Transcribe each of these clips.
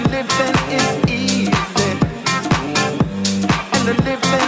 the living is easy, and the living.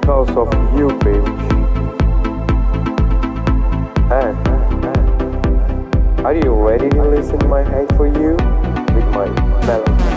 because of you, baby. And are you ready to listen my hate for you with my melody?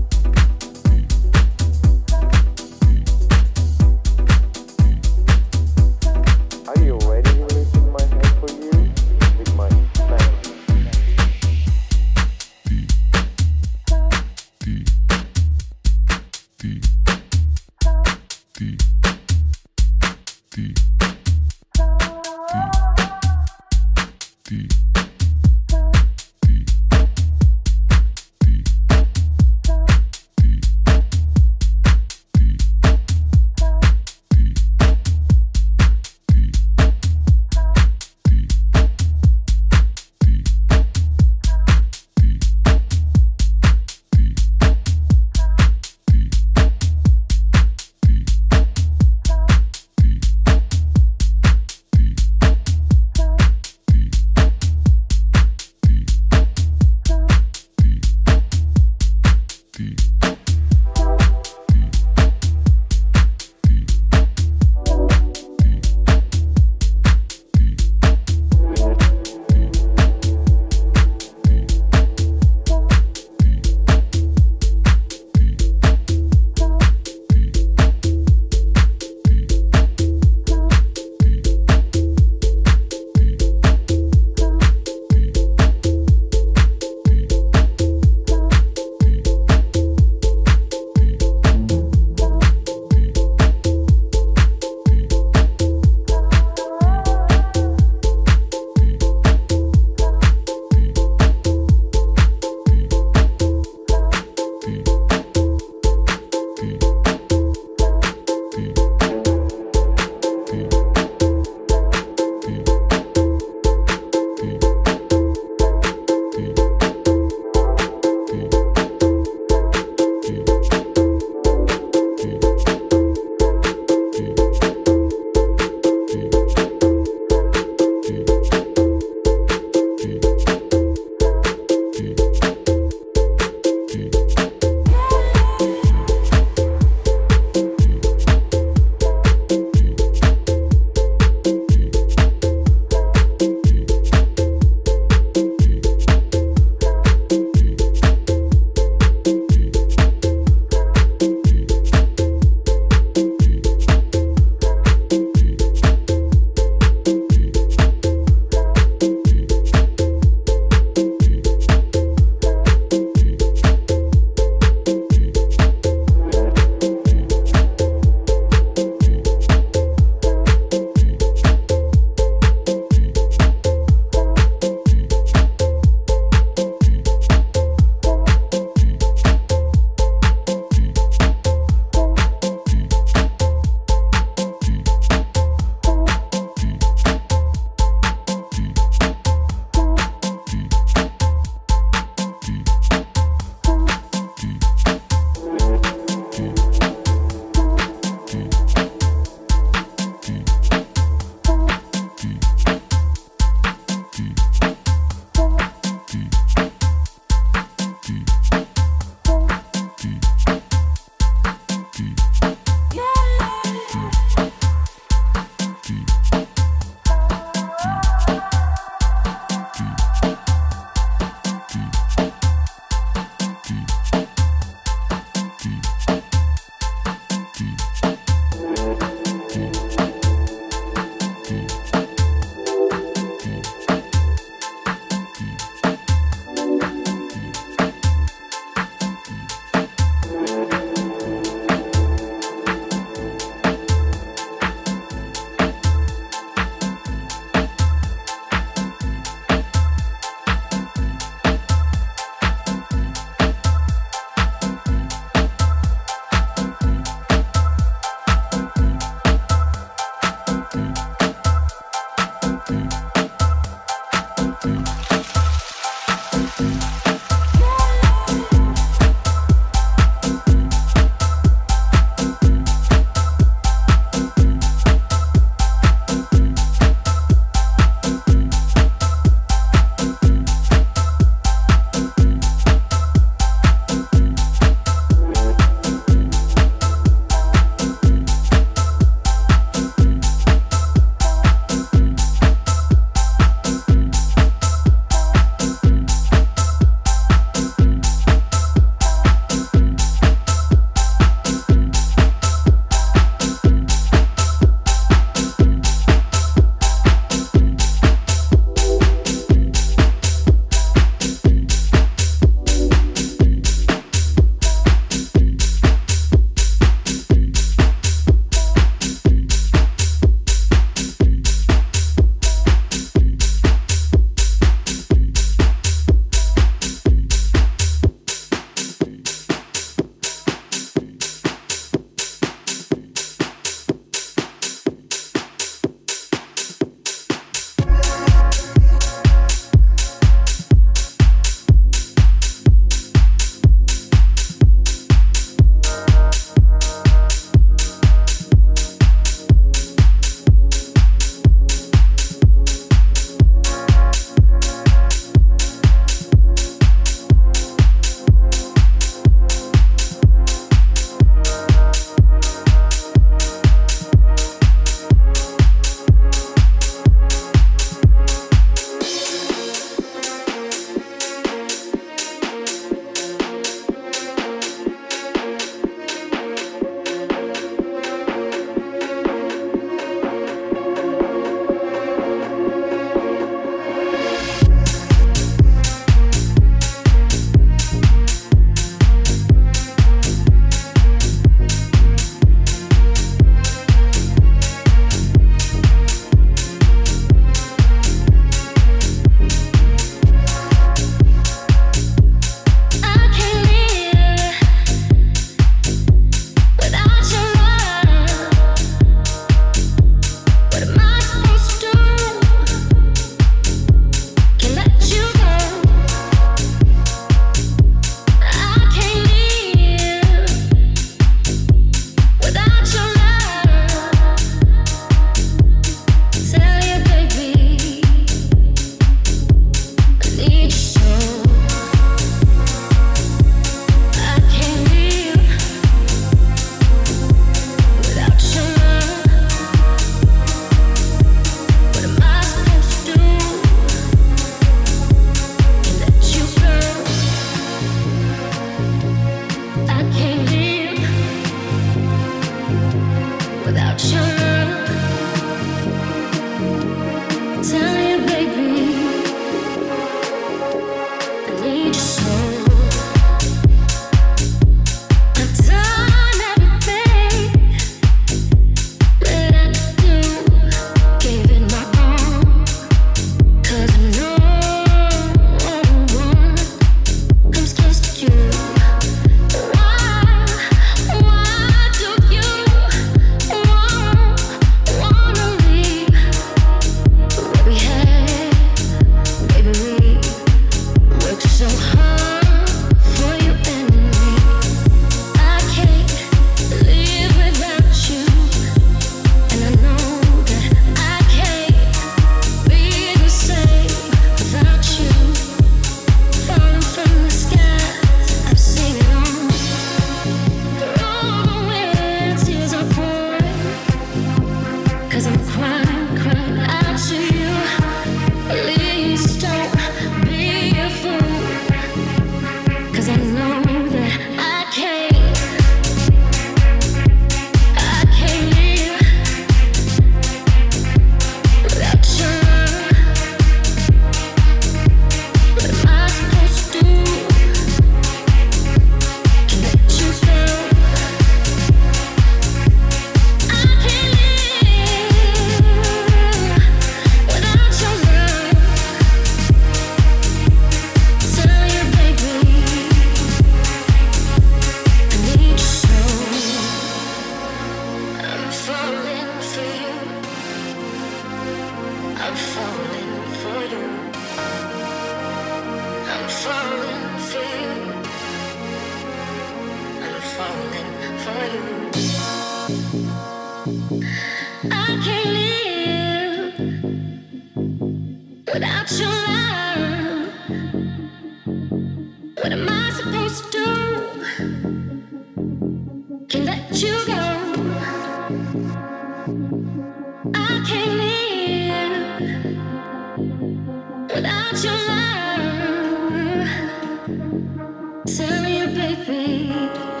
Without